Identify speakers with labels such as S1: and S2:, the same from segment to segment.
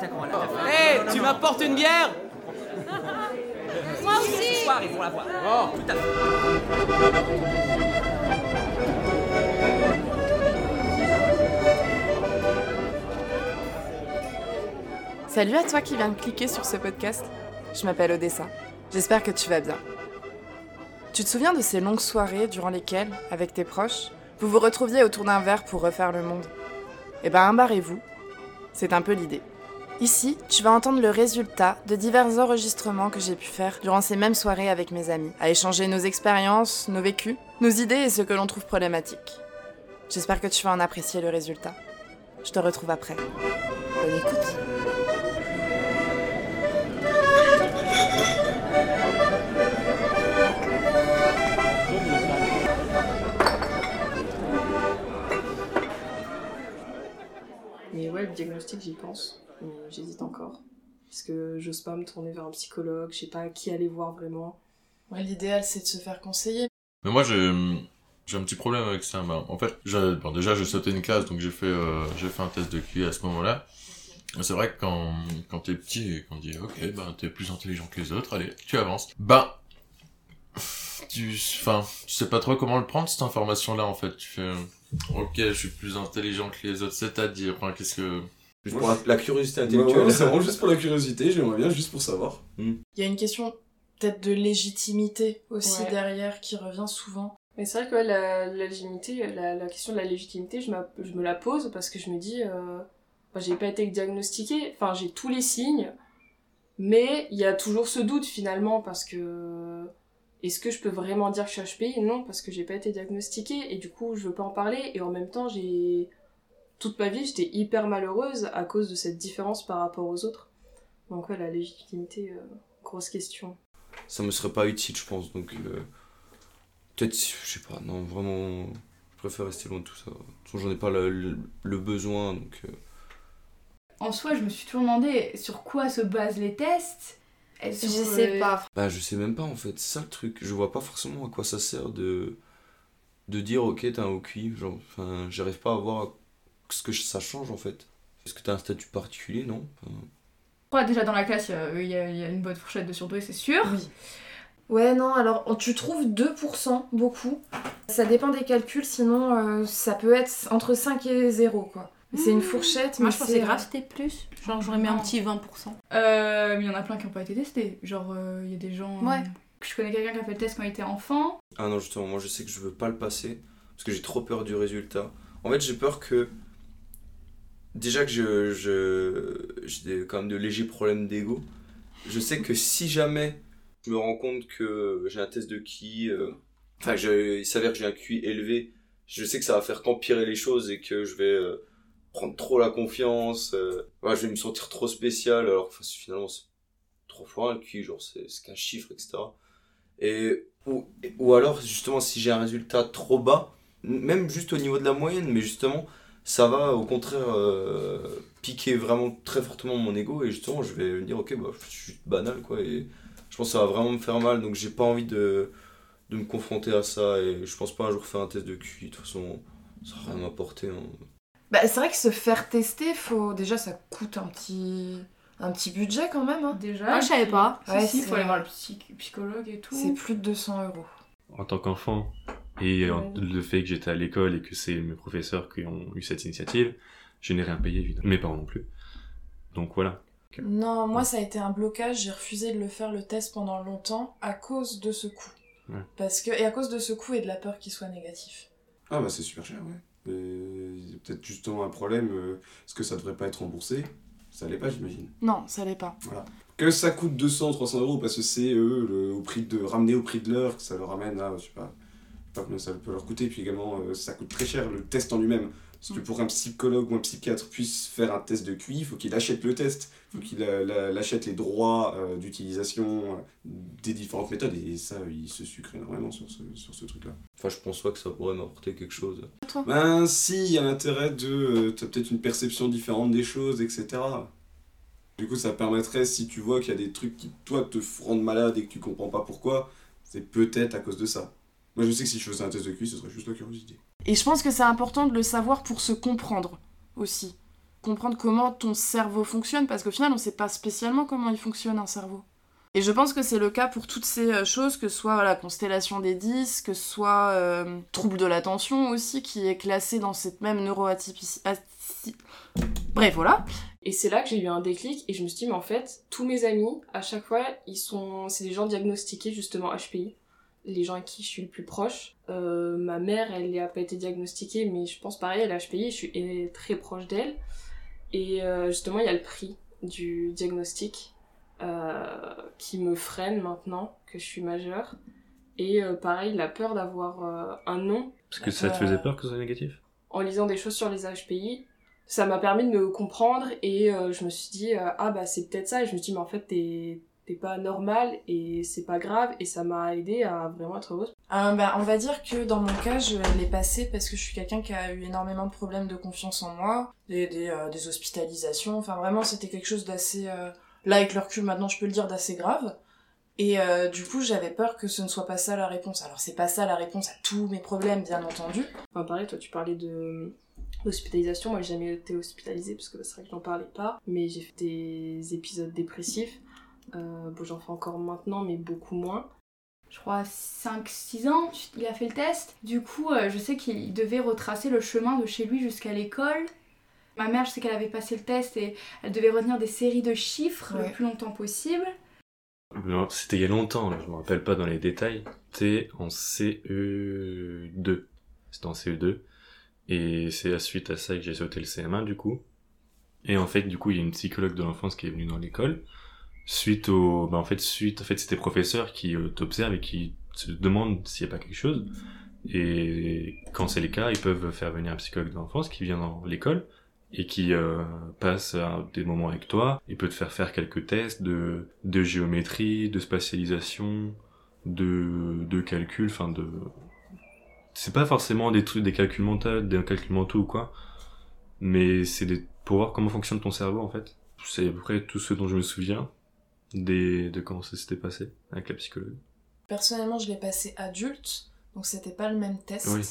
S1: certain qu'on va la faire.
S2: Hé, tu m'apportes une bière
S3: Moi aussi
S1: Ce soir, ils vont la voir. Oh, tout à fait.
S4: Salut à toi qui viens de cliquer sur ce podcast. Je m'appelle Odessa. J'espère que tu vas bien. Tu te souviens de ces longues soirées durant lesquelles, avec tes proches, vous vous retrouviez autour d'un verre pour refaire le monde? Eh ben, embarrez-vous. C'est un peu l'idée. Ici, tu vas entendre le résultat de divers enregistrements que j'ai pu faire durant ces mêmes soirées avec mes amis, à échanger nos expériences, nos vécus, nos idées et ce que l'on trouve problématique. J'espère que tu vas en apprécier le résultat. Je te retrouve après. Bonne écoute.
S5: Mais ouais, le diagnostic, j'y pense. Mais j'hésite encore. Parce que j'ose pas me tourner vers un psychologue, je sais pas qui aller voir vraiment.
S4: Ouais, l'idéal, c'est de se faire conseiller.
S6: Mais moi, j'ai j'ai un petit problème avec ça. Bah, en fait, bon, déjà, j'ai sauté une classe, donc j'ai fait, euh, j'ai fait un test de QI à ce moment-là. C'est vrai que quand, quand t'es petit et qu'on dit, ok, ben, t'es plus intelligent que les autres, allez, tu avances. Ben, tu, enfin, tu sais pas trop comment le prendre, cette information-là, en fait. Tu fais, ok, je suis plus intelligent que les autres, c'est-à-dire, enfin, qu'est-ce que...
S7: Juste pour la, la curiosité intellectuelle.
S8: ouais, c'est vraiment juste pour la curiosité, j'aimerais bien juste pour savoir.
S4: Il y a une question peut-être de légitimité aussi
S5: Ouais.
S4: derrière qui revient souvent.
S5: Mais c'est vrai que ouais, la, la légitimité, la, la question de la légitimité, je me la pose parce que je me dis, euh, bah, j'ai pas été diagnostiquée, enfin j'ai tous les signes, mais il y a toujours ce doute finalement parce que est-ce que je peux vraiment dire que je suis HPI Non, parce que j'ai pas été diagnostiquée et du coup je veux pas en parler et en même temps j'ai toute ma vie j'étais hyper malheureuse à cause de cette différence par rapport aux autres. Donc ouais, la légitimité, euh, grosse question.
S7: Ça me serait pas utile, je pense. Donc, euh, peut-être, je sais pas, non, vraiment, je préfère rester loin de tout ça. De toute façon, j'en ai pas le, le- le besoin, donc. euh,
S3: En soi, je me suis toujours demandé sur quoi se basent les tests.
S4: Je sais pas.
S7: Bah, je sais même pas en fait, c'est ça le truc. Je vois pas forcément à quoi ça sert de, de dire ok, t'as un OQI. Genre, enfin, j'arrive pas à voir ce que ça change en fait. Est-ce que t'as un statut particulier Non? Enfin,
S3: crois déjà dans la classe, il y a- y, une bonne fourchette de surdoués, c'est sûr.
S4: Oui. Ouais, non, alors tu trouves 2%, beaucoup. Ça dépend des calculs, sinon euh, ça peut être entre 5 et 0, quoi. C'est une fourchette,
S9: Moi,
S4: mais
S9: je pensais
S4: c'est
S9: grave c'était plus. Genre, j'aurais mis un petit 20%.
S3: Euh, mais il y en a plein qui n'ont pas été testés. Genre, euh, il y a des gens.
S9: Ouais.
S3: euh, que je connais quelqu'un qui a fait le test quand il était enfant.
S7: Ah non, justement, moi je sais que je veux pas le passer parce que j'ai trop peur du résultat. En fait, j'ai peur que. Déjà que je, je, j'ai quand même de légers problèmes d'ego. Je sais que si jamais je me rends compte que j'ai un test de qui. euh, Enfin, je- il s'avère que j'ai un QI élevé, je sais que ça va faire qu'empirer les choses et que je vais euh, prendre trop la confiance. euh, je vais me sentir trop spécial alors que finalement c'est trois fois un QI, genre c'est qu'un chiffre, etc. Et, ou, ou alors, justement, si j'ai un résultat trop bas, même juste au niveau de la moyenne, mais justement, ça va au contraire euh, piquer vraiment très fortement mon ego et justement, je vais me dire, ok, bah, je suis banal, quoi, et je pense que ça va vraiment me faire mal, donc j'ai pas envie de, de me confronter à ça et je pense pas un jour faire un test de QI, de toute façon, ça va rien m'apporter. hein.
S4: Bah, c'est vrai que se faire tester, faut déjà ça coûte un petit un petit budget quand même. hein.
S3: Déjà.
S9: Ah, je savais pas.
S3: Si,
S4: Ouais,
S3: si, il
S4: c'est-
S3: faut aller voir le psy- psychologue et tout.
S4: C'est plus de 200 euros.
S10: en tant qu'enfant et
S5: Ouais.
S10: le fait que j'étais à l'école et que c'est mes professeurs qui ont eu cette initiative, je n'ai rien payé évidemment. Mes parents non plus. Donc voilà.
S4: Non, moi ça a été un blocage, j'ai refusé de le faire le test pendant longtemps à cause de ce coût.
S10: Ouais.
S4: Parce que et à cause de ce coût et de la peur qu'il soit négatif.
S8: Ah bah c'est super cher, ouais. Euh, Il y a peut-être justement un problème, euh, est-ce que ça devrait pas être remboursé Ça l'est pas, j'imagine.
S4: Non, ça l'est pas.
S8: Que ça coûte 200, 300 euros parce que c'est eux, le, au prix de, ramener au prix de l'heure, que ça leur ramène à, je sais pas, pas combien ça peut leur coûter, puis également euh, ça coûte très cher le test en lui-même. Parce que pour un psychologue ou un psychiatre puisse faire un test de QI, il faut qu'il achète le test, il faut qu'il a- la- achète les droits euh, d'utilisation euh, des différentes méthodes, et ça, il se sucre énormément sur ce, sur ce truc-là.
S7: Enfin, je pense pas que ça pourrait m'apporter quelque chose.
S8: Ben si, il y a l'intérêt de... euh, T'as peut-être une perception différente des choses, etc. Du coup, ça permettrait, si tu vois qu'il y a des trucs qui, toi, te rendent malade et que tu comprends pas pourquoi, c'est peut-être à cause de ça. Moi, je sais que si je faisais un test de QI, ce serait juste la curiosité.
S4: Et je pense que c'est important de le savoir pour se comprendre aussi. comprendre comment ton cerveau fonctionne, parce qu'au final, on sait pas spécialement comment il fonctionne un cerveau. Et je pense que c'est le cas pour toutes ces euh, choses, que ce soit la constellation des 10, que ce soit euh, trouble de l'attention aussi, qui est classé dans cette même neuroatypicité. Bref, voilà.
S5: Et c'est là que j'ai eu un déclic et je me suis dit, mais en fait, tous mes amis, à chaque fois, ils sont, c'est des gens diagnostiqués justement HPI. Les gens à qui je suis le plus proche. Euh, ma mère, elle n'a pas été diagnostiquée, mais je pense pareil, elle a HPI je suis très proche d'elle. Et euh, justement, il y a le prix du diagnostic euh, qui me freine maintenant que je suis majeure. Et pareil, la peur d'avoir un nom.
S10: Parce que ça te faisait peur que ce soit négatif?
S5: En lisant des choses sur les HPI, ça m'a permis de me comprendre et je me suis dit, ah bah c'est peut-être ça. Et je me suis dit, mais en fait, t'es t'es pas normal et c'est pas grave. Et ça m'a aidé à vraiment être heureuse.
S4: Euh, bah, on va dire que dans mon cas, je l'ai passé parce que je suis quelqu'un qui a eu énormément de problèmes de confiance en moi, des, des, euh, des hospitalisations, enfin vraiment c'était quelque chose d'assez... euh, Là avec le recul maintenant je peux le dire d'assez grave. Et du coup j'avais peur que ce ne soit pas ça la réponse. Alors c'est pas ça la réponse à tous mes problèmes bien entendu.
S5: Enfin pareil, toi tu parlais de l'hospitalisation. Moi j'ai jamais été hospitalisée parce que c'est vrai que j'en parlais pas. Mais j'ai fait des épisodes dépressifs. Euh, bon j'en fais encore maintenant mais beaucoup moins.
S3: je crois 5-6 ans, il a fait le test. Du coup, euh, je sais qu'il devait retracer le chemin de chez lui jusqu'à l'école. Ma mère, je sais qu'elle avait passé le test et elle devait retenir des séries de chiffres
S4: Ouais.
S3: le plus longtemps possible.
S10: C'était il y a longtemps, là, je me rappelle pas dans les détails. T'es en CE2. C'était en CE2. Et c'est à suite à ça que j'ai sauté le CM1 du coup. Et en fait, du coup, il y a une psychologue de l'enfance qui est venue dans l'école. Suite au, bah en fait, suite, en fait, c'était professeurs qui euh, t'observent et qui se demandent s'il n'y a pas quelque chose. Et quand c'est le cas, ils peuvent faire venir un psychologue de l'enfance qui vient dans l'école et qui euh, passe euh, des moments avec toi. Il peut te faire faire quelques tests de, de géométrie, de spatialisation, de, de calcul, enfin de... C'est pas forcément des trucs, des calculs mentaux, des calculs mentaux ou quoi, mais c'est pour voir comment fonctionne ton cerveau en fait. C'est à peu près tout ce dont je me souviens des, de comment ça s'était passé avec la psychologue.
S4: Personnellement je l'ai passé adulte, donc c'était pas le même test.
S10: Oui.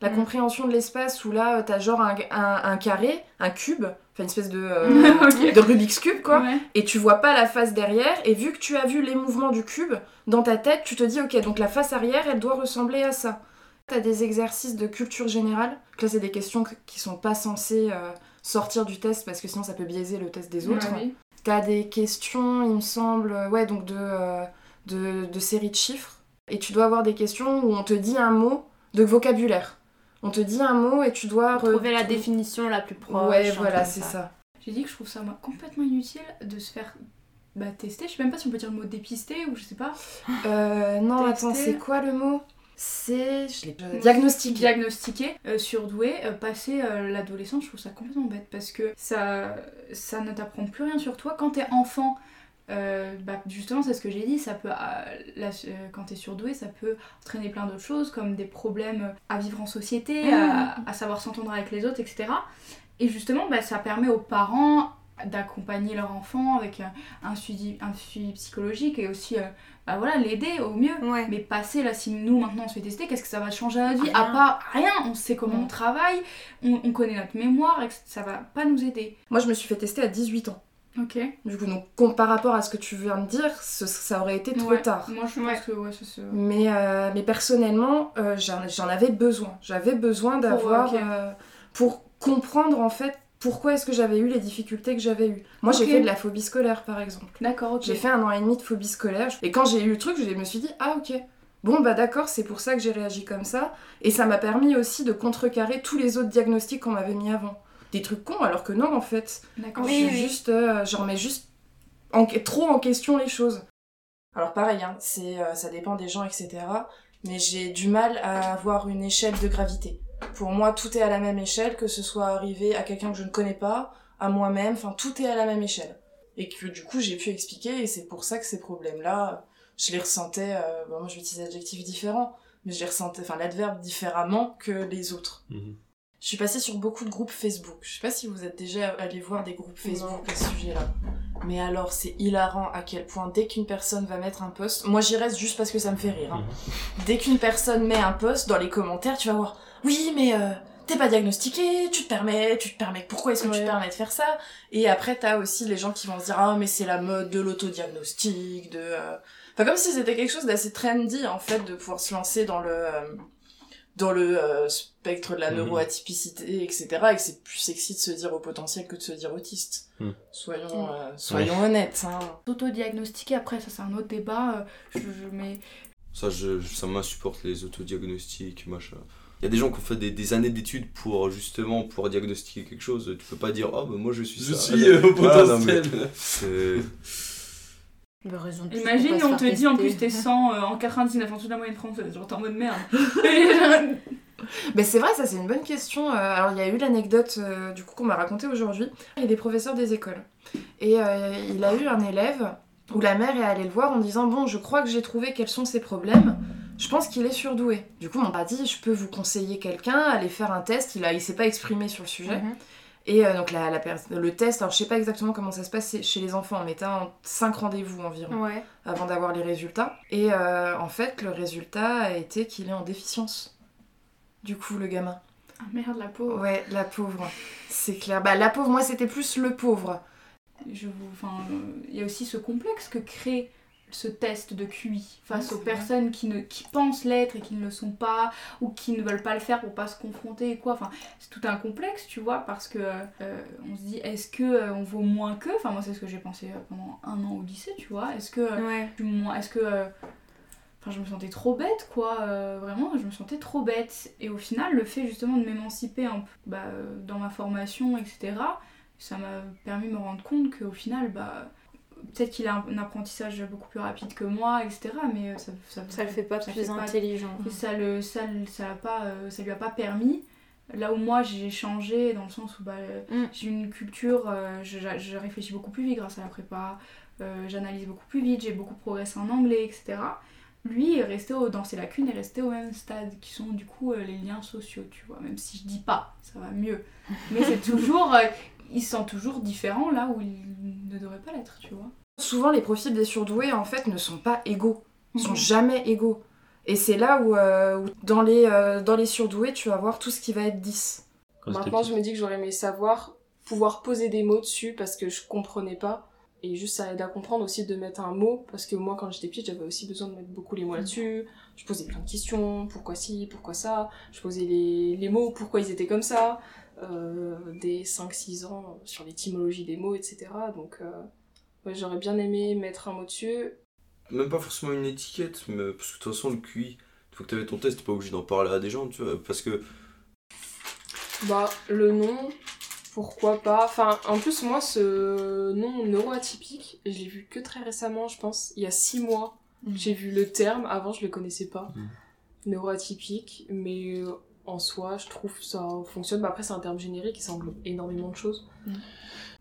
S4: La compréhension de l'espace où là t'as genre un, un, un carré, un cube, enfin une espèce de, euh, de Rubik's Cube quoi,
S3: Ouais.
S4: et tu vois pas la face derrière, et vu que tu as vu les mouvements du cube, dans ta tête tu te dis ok donc la face arrière elle doit ressembler à ça. T'as des exercices de culture générale, donc là c'est des questions que- qui sont pas censées euh, sortir du test parce que sinon ça peut biaiser le test des autres.
S3: Ouais, oui.
S4: T'as des questions, il me semble, euh, ouais, donc de, euh, de, de séries de chiffres. Et tu dois avoir des questions où on te dit un mot de vocabulaire. On te dit un mot et tu dois...
S9: Trouver la définition la plus proche.
S4: Ouais, voilà, c'est ça.
S3: J'ai dit que je trouve ça moi, complètement inutile de se faire bah, tester. Je sais même pas si on peut dire le mot dépister ou je sais pas.
S4: Euh, non,
S3: Tester.
S4: attends, c'est quoi le mot? C'est... Je l'ai... Diagnostic.
S3: Diagnostiqué, euh, surdoué, euh, passer euh, l'adolescence, je trouve ça complètement bête parce que ça, ça ne t'apprend plus rien sur toi. Quand t'es enfant, euh, bah, justement, c'est ce que j'ai dit, ça peut, euh, la- euh, quand t'es surdoué, ça peut entraîner plein d'autres choses comme des problèmes à vivre en société,
S4: Mmh.
S3: à, à savoir s'entendre avec les autres, etc. Et justement, bah, ça permet aux parents d'accompagner leur enfant avec un, un suivi, un suivi psychologique et aussi euh, bah, voilà, l'aider au mieux.
S9: Ouais.
S3: Mais passer là, si nous maintenant on se fait tester, qu'est-ce que ça va changer à notre vie?
S9: Rien.
S3: À part rien, on sait comment
S4: Mm.
S3: on travaille, on, on connaît notre mémoire, et ça va pas nous aider.
S4: Moi, je me suis fait tester à 18 ans.
S3: Ok.
S4: Du coup, donc, par rapport à ce que tu viens de dire, ce- ça aurait été trop
S3: Ouais.
S4: tard.
S3: Moi je
S9: Ouais.
S3: pense que ouais, ça se.
S4: Mais, euh, mais personnellement, euh, j'en j'en avais besoin. J'avais besoin d'avoir... euh, pour comprendre, en fait, pourquoi est-ce que j'avais eu les difficultés que j'avais eues. Moi, j'ai fait de la phobie scolaire, par exemple.
S3: D'accord, ok.
S4: J'ai fait un an et demi de phobie scolaire. Et quand j'ai eu le truc, je me suis dit, ah ok. Bon, bah d'accord, c'est pour ça que j'ai réagi comme ça. Et ça m'a permis aussi de contrecarrer tous les autres diagnostics qu'on m'avait mis avant. Des trucs cons, alors que non, en fait.
S3: D'accord.
S9: Oui, oui.
S4: juste, euh, je remets juste en- trop en question les choses. Alors pareil, hein, c'est, euh, ça dépend des gens, etc. Mais j'ai du mal à avoir une échelle de gravité. Pour moi, tout est à la même échelle, que ce soit arrivé à quelqu'un que je ne connais pas, à moi-même, enfin tout est à la même échelle. Et que du coup, j'ai pu expliquer, et c'est pour ça que ces problèmes-là, je les ressentais, euh, bon, moi je vais utiliser adjectifs différents, mais je les ressentais, enfin l'adverbe différemment que les autres.
S10: Mhm.
S4: Je suis passée sur beaucoup de groupes Facebook. Je sais pas si vous êtes déjà allé voir des groupes Facebook à ce sujet-là. Mais alors, c'est hilarant à quel point dès qu'une personne va mettre un post, moi j'y reste juste parce que ça me fait rire. hein. Dès qu'une personne met un post dans les commentaires, tu vas voir, oui, mais euh, t'es pas diagnostiqué, tu te permets, tu te permets, pourquoi est-ce que tu te permets de faire ça? Et après, t'as aussi les gens qui vont se dire, ah, mais c'est la mode de l'autodiagnostic, de... euh, Enfin, comme si c'était quelque chose d'assez trendy, en fait, de pouvoir se lancer dans le... euh, dans le euh, spectre de la
S10: Mhm.
S4: neuroatypicité, etc. Et que c'est plus sexy de se dire au potentiel que de se dire autiste.
S10: Mhm.
S4: Soyons, euh, soyons honnêtes, hein.
S3: Autodiagnostiquer, après, ça c'est un autre débat. euh, Je, je- mais
S7: Ça, je, ça m'insupporte les autodiagnostics, machin. Il y a des gens qui ont fait des, des années d'études pour justement pouvoir diagnostiquer quelque chose. Tu peux pas dire, ah bah moi je suis
S8: Je
S7: ça.
S8: suis euh, au
S7: Voilà, non, mais
S8: potentiel.
S9: Bah, raison de
S3: Imagine, on te dit en plus t'es 100 euh, en 99 en dessous de la moyenne française. Genre t'es en mode merde.
S4: Ben c'est vrai, ça c'est une bonne question. Euh, Alors il y a eu l'anecdote euh, du coup qu'on m'a racontée aujourd'hui. Il y a des professeurs des écoles. Et euh, il a eu un élève où la mère est allée le voir en disant Bon, je crois que j'ai trouvé quels sont ses problèmes. Je pense qu'il est surdoué. Du coup, on m'a dit Je peux vous conseiller quelqu'un, aller faire un test. Il, a, il s'est pas exprimé sur le sujet.
S9: Mhm.
S4: Et euh, donc la, la le test, alors je sais pas exactement comment ça se passe chez les enfants, mais t'as 5 rendez-vous environ
S9: Ouais.
S4: avant d'avoir les résultats. Et euh, en fait, le résultat a été qu'il est en déficience. Du coup, le gamin.
S3: Ah merde, la pauvre.
S4: Ouais, la pauvre. C'est clair. Bah, la pauvre, moi, c'était plus le pauvre.
S3: Je vous, enfin, il y a aussi ce complexe que crée ce test de QI face aux personnes qui, ne, qui pensent l'être et qui ne le sont pas ou qui ne veulent pas le faire pour pas se confronter et quoi. Enfin, c'est tout un complexe, tu vois, parce que euh, on se dit est-ce que euh, on vaut moins que Enfin, moi, c'est ce que j'ai pensé euh, pendant un an au lycée, tu vois. Est-ce que euh,
S9: Ouais.
S3: est-ce que Enfin, je me sentais trop bête, quoi. euh, vraiment, je me sentais trop bête. Et au final, le fait justement de m'émanciper un peu bah, dans ma formation, etc., ça m'a permis de me rendre compte qu'au final, bah, peut-être qu'il a un, un apprentissage beaucoup plus rapide que moi, etc., mais euh, ça, ça,
S9: Ça le fait pas
S3: ça
S9: plus
S3: fait
S9: intelligent.
S3: et ça, le, ça, ça, l'a pas, euh, ça lui a pas permis. Là où moi j'ai changé, dans le sens où bah, euh,
S9: Mm.
S3: j'ai une culture, euh, je, je réfléchis beaucoup plus vite grâce à la prépa, euh, j'analyse beaucoup plus vite, j'ai beaucoup progressé en anglais, etc. Lui est resté au- dans ses lacunes est resté au même stade, qui sont du coup euh, les liens sociaux, tu vois. Même si je dis pas, ça va mieux. Mais c'est toujours. Il se sent toujours différent là où il ne devrait pas l'être, tu vois.
S4: Souvent, les profils des surdoués, en fait, ne sont pas égaux. Ils sont
S3: Mhm.
S4: jamais égaux. Et c'est là où, euh, où dans, les, euh, dans les surdoués, tu vas voir tout ce qui va être 10.
S10: Quand c'était
S5: Maintenant, je me dis que j'aurais aimé savoir, pouvoir poser des mots dessus parce que je comprenais pas. Et juste, ça aide à comprendre aussi de mettre un mot. Parce que moi, quand j'étais petite, j'avais aussi besoin de mettre beaucoup les mots là-dessus. Je posais plein de questions. Pourquoi ci, pourquoi ça? Je posais les, les mots, pourquoi ils étaient comme ça? Euh, dès 5-6 ans, sur l'étymologie des mots, etc. Donc, euh, ouais, j'aurais bien aimé mettre un mot dessus.
S7: Même pas forcément une étiquette, mais parce que de toute façon, le QI, une fois que t'avais ton test, t'es pas obligé d'en parler à des gens, tu vois. Parce que
S5: Bah, le nom, pourquoi pas. Enfin, en plus, moi, ce nom neuroatypique, je l'ai vu que très récemment, je pense, il y a six mois. J'ai vu le terme, avant, je le connaissais pas.
S10: Mhm.
S5: Neuroatypique, mais euh, en soi, je trouve ça fonctionne. Bah, après, c'est un terme générique, il englobe énormément de choses.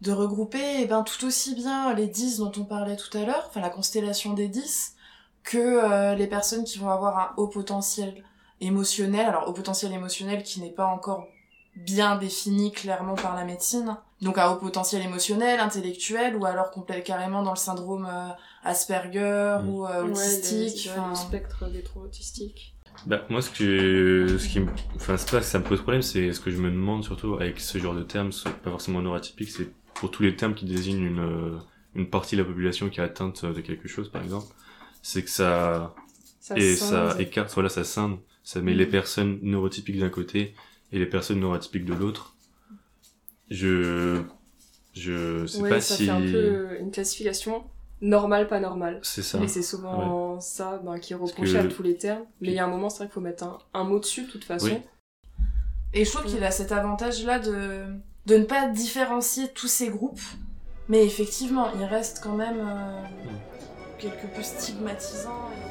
S4: de regrouper eh ben, tout aussi bien les 10 dont on parlait tout à l'heure, enfin la constellation des 10, que euh, les personnes qui vont avoir un haut potentiel émotionnel, alors haut potentiel émotionnel qui n'est pas encore bien défini clairement par la médecine, donc un haut potentiel émotionnel, intellectuel, ou alors complètement carrément dans le syndrome euh, Asperger
S10: Mm.
S4: ou euh,
S5: Ouais,
S4: autistique.
S5: ouais,
S4: enfin,
S5: le spectre des troubles autistiques.
S10: Bah, moi, ce que, ce qui me, enfin, c'est pas que ça me pose problème, c'est ce que je me demande surtout avec ce genre de termes, pas forcément neuroatypique, c'est pour tous les termes qui désignent une, euh, une partie de la population qui est atteinte de quelque chose, par exemple, c'est que ça,
S5: Ça
S10: et
S5: scinde.
S10: ça écarte, voilà, ça scinde, ça met les personnes neurotypiques d'un côté et les personnes neuroatypiques de l'autre. Je, je sais
S5: Ouais,
S10: pas
S5: ça
S10: si,
S5: fait un peu une classification normale, pas normale.
S10: c'est ça.
S5: Et c'est souvent ça ben, qui est reproché
S10: que-
S5: à tous les termes. Mais il y a un moment, c'est vrai qu'il faut mettre un, un mot dessus, de toute façon.
S10: Oui.
S4: Et je trouve qu'il a cet avantage-là de, de ne pas différencier tous ces groupes, mais effectivement, il reste quand même euh, quelque peu stigmatisant. et-